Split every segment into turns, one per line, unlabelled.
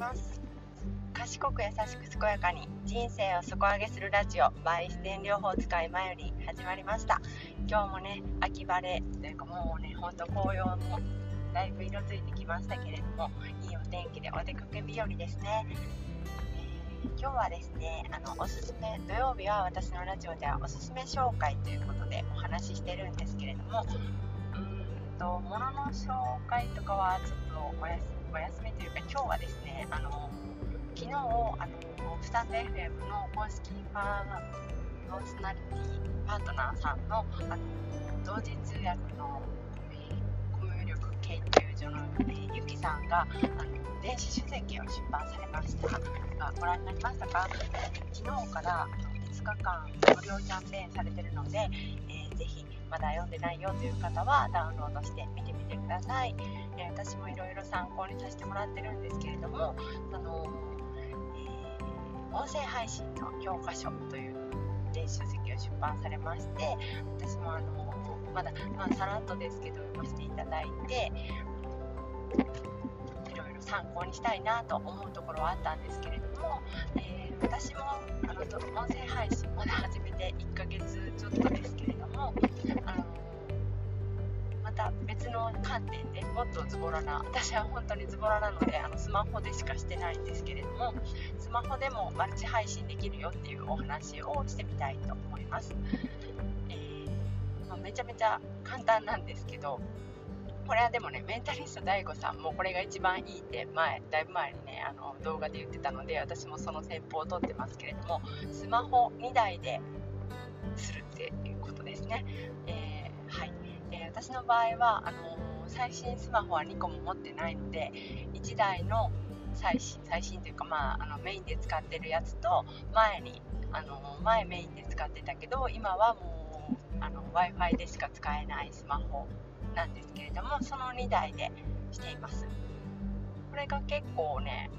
ます。賢く優しく健やかに人生を底上げするラジオバイ自然療法使いまより始まりました。今日もね秋晴れというかもうねほんと紅葉もだいぶ色づいてきましたけれどもいいお天気でお出かけ日和ですね、えー、今日はですねあのおすすめ土曜日は私のラジオではおすすめ紹介ということでお話ししてるんですけれどもうんと物の紹介とかはちょっとお休お休みというか今日はですねあの昨日あのスタンド FM の公式パーソナリティパートナーさんのあの同時通訳の、えー、コミュ力研究所の、えー、ゆきさんがあの電子書籍を出版されました。がご覧になりましたか？昨日から5日間無料キャンペーンされてるので、えー、ぜひまだ読んでないよという方はダウンロードして見てみてください。え私もいろいろ参考にさせてもらってるんですけれども、あのえー、音声配信の教科書という電子書籍を出版されまして私もあのまだ、まあ、さらっとですけど読ませていただいてろいろ参考にしたいなと思うところはあったんですけれども、えー、私もあの音声配信まだ始めて1ヶ月ちょっとですけれどもあのまた別の観点でもっとズボラな私は本当にズボラなのであのスマホでしかしてないんですけれどもスマホでもマルチ配信できるよっていうお話をしてみたいと思います、えー、まあ、めちゃめちゃ簡単なんですけどこれはでもねメンタリスト DAIGO さんもこれが一番いいって前だいぶ前にねあの動画で言ってたので私もその戦法をとってますけれどもスマホ2台でするっていうことですね、えー、はい。え私の場合はあの最新スマホは2個も持ってないので1台の最新最新というか、まあ、あのメインで使ってるやつと前にあの前メインで使ってたけど今はもう w i f i でしか使えないスマホなんですけれどもその2台でしています。これが結構ね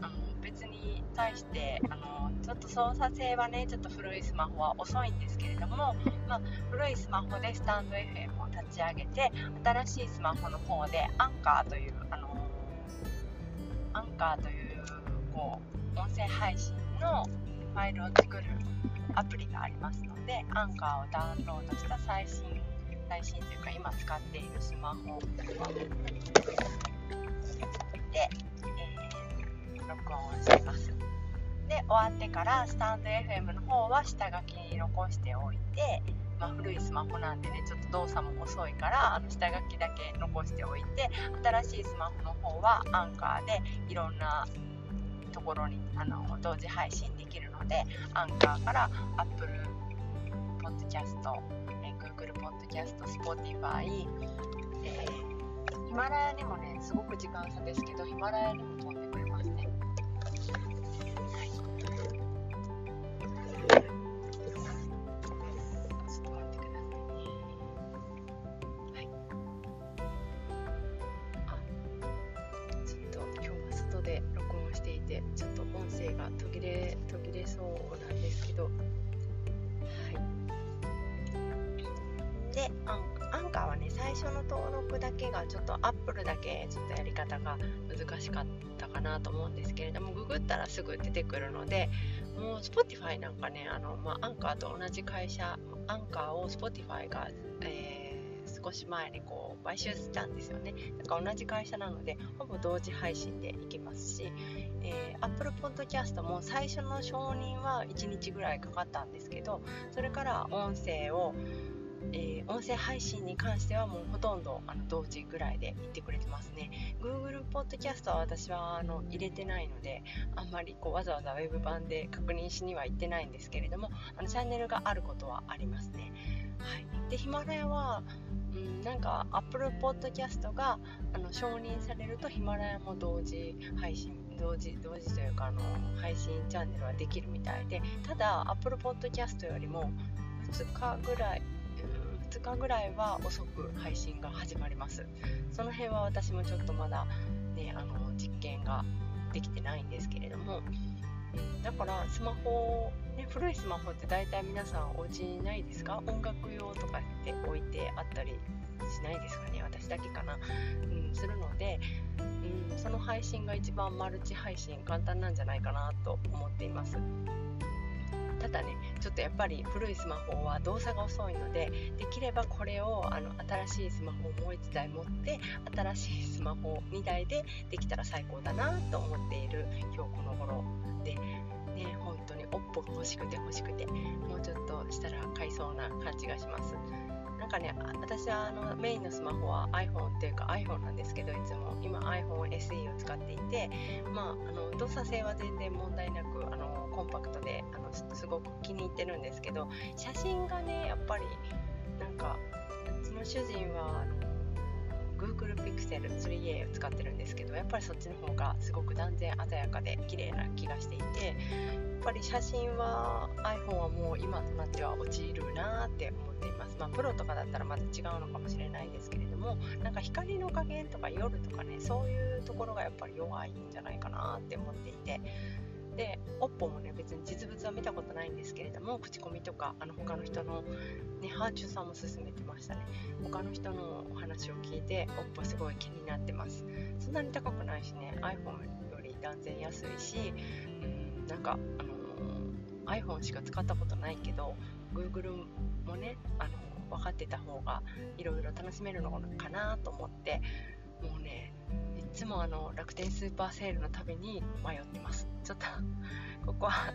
あの別に対してあのちょっと操作性はねちょっと古いスマホは遅いんですけれども、まあ、古いスマホでスタンド FM を立ち上げて新しいスマホの方でアンカーという、あのアンカーというこう音声配信のファイルを作るアプリがありますのでアンカーをダウンロードした最新最新というか今使っているスマホで、えー、録音します。で終わってからスタンド FM の方は下書きに残しておいてまあ、古いスマホなんでねちょっと動作も遅いからあの下書きだけ残しておいて新しいスマホの方はアンカーでいろんなところにあの同時配信できるのでアンカーから Apple Podcast、Google Podcast、イ。え、え、ヒマラヤにもね、すごく時間差ですけど、ヒマラヤにも飛んでくれますね。はい、ちょっと待ってくださいね。はい。あ、ちょっと今日は外で録音していて、ちょっと音声が途切れ途切れそうなんですけど、はい。でアンカーはね最初の登録だけがちょっとアップルだけちょっとやり方が難しかったかなと思うんですけれどもググったらすぐ出てくるのでもう Spotify なんかねあの、まあ、アンカーと同じ会社アンカーを Spotify が、えー、少し前にこう買収したんですよね。だか同じ会社なのでほぼ同時配信でいきますし、えー、Apple Podcast も最初の承認は1日ぐらいかかったんですけどそれから音声をえー、音声配信に関してはもうほとんどあの同時ぐらいで言ってくれてますね。Google Podcast は私はあの入れてないのであんまりこうわざわざ Web 版で確認しには行ってないんですけれどもあのチャンネルがあることはありますね、はい、でヒマラヤはうんなんか Apple Podcast があの承認されるとヒマラヤも同時配信同時同時というかあの配信チャンネルはできるみたいでただ Apple Podcast よりも2日ぐらい2日ぐらいは遅く配信が始まります。その辺は私もちょっとまだねあの実験ができてないんですけれども。だからスマホ、ね、古いスマホって大体皆さんお家にないですか？音楽用とかって置いてあったりしないですかね？私だけかな、うん、するので、うん、その配信が一番マルチ配信簡単なんじゃないかなと思っています。ただねちょっとやっぱり古いスマホは動作が遅いのでできればこれをあの新しいスマホをもう1台持って新しいスマホ2台でできたら最高だなと思っている今日この頃でね本当に OPPO が欲しくて欲しくてもうちょっとしたら買いそうな感じがします。なんかね私はあのメインのスマホは iPhone っていうか iPhone なんですけどいつも今 iPhone SE を使っていてまああの動作性は全然問題なくあのコンパクトであのすごく気に入ってるんですけど写真がねやっぱりなんかうちの主人は Google Pixel 3a を使ってるんですけどやっぱりそっちの方がすごく断然鮮やかで綺麗な気がしていてやっぱり写真は iPhone はもう今となっては落ちるなって思っています。まあプロとかだったらまた違うのかもしれないんですけれどもなんか光の加減とか夜とかねそういうところがやっぱり弱いんじゃないかなって思っていてで OPPO もね別に実物は見たことないんですけれども口コミとかあの他の人のねハーチューさんも勧めてましたね。他の人のお話を聞いて OPPO すごい気になってます。そんなに高くないしね iPhone より断然安いしうんなんかあのー、iPhone しか使ったことないけど Google もねあの分かってた方がいろいろ楽しめるのかなと思ってもうねいつもあの楽天スーパーセールのたびに迷ってます。ちょっと ここは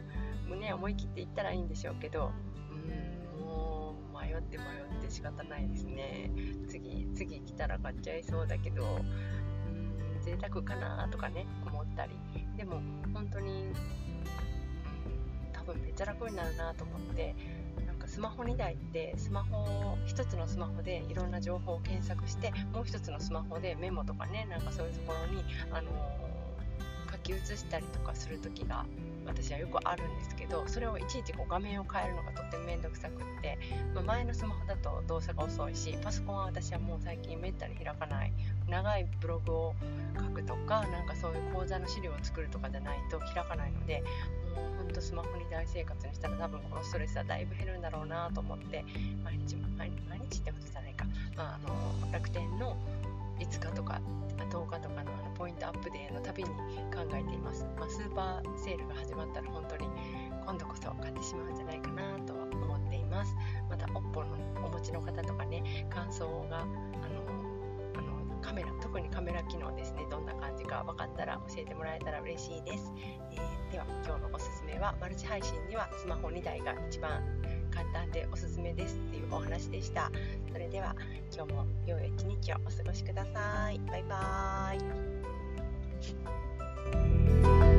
胸思い切っていったらいいんでしょうけどうんもう迷って迷って仕方ないですね。次次来たら買っちゃいそうだけどうん贅沢かなとかね思ったり。でも本当に、多分めっちゃ楽になるなと思ってスマホ2台ってスマホ1つのスマホでいろんな情報を検索してもう1つのスマホでメモとかねなんかそういうところに、あの、き写したりとかする時が私はよくあるんですけどそれをいちいちこう画面を変えるのがとっても面倒くさくって、まあ、前のスマホだと動作が遅いしパソコンは私はもう最近めったに開かない。長いブログを書くとかなんかそういう講座の資料を作るとかじゃないと開かないのでもうほんとスマホに大生活にしたら多分このストレスはだいぶ減るんだろうなと思って毎日毎日ってことじゃないか、まあ、あの楽天の5日とか10日とかのあのポイントアップデーのたびに考えています、まあ、スーパーセールが始まったら本当に今度こそ買ってしまうんじゃないかなとは思っています。また OPPO のお持ちの方とかね感想があのカメラ特にカメラ機能ですねどんな感じか分かったら教えてもらえたら嬉しいです、えー、では今日のおすすめはマルチ配信にはスマホ2台が一番簡単でおすすめですっていうお話でした。それでは今日も良い一日をお過ごしください。バイバーイ。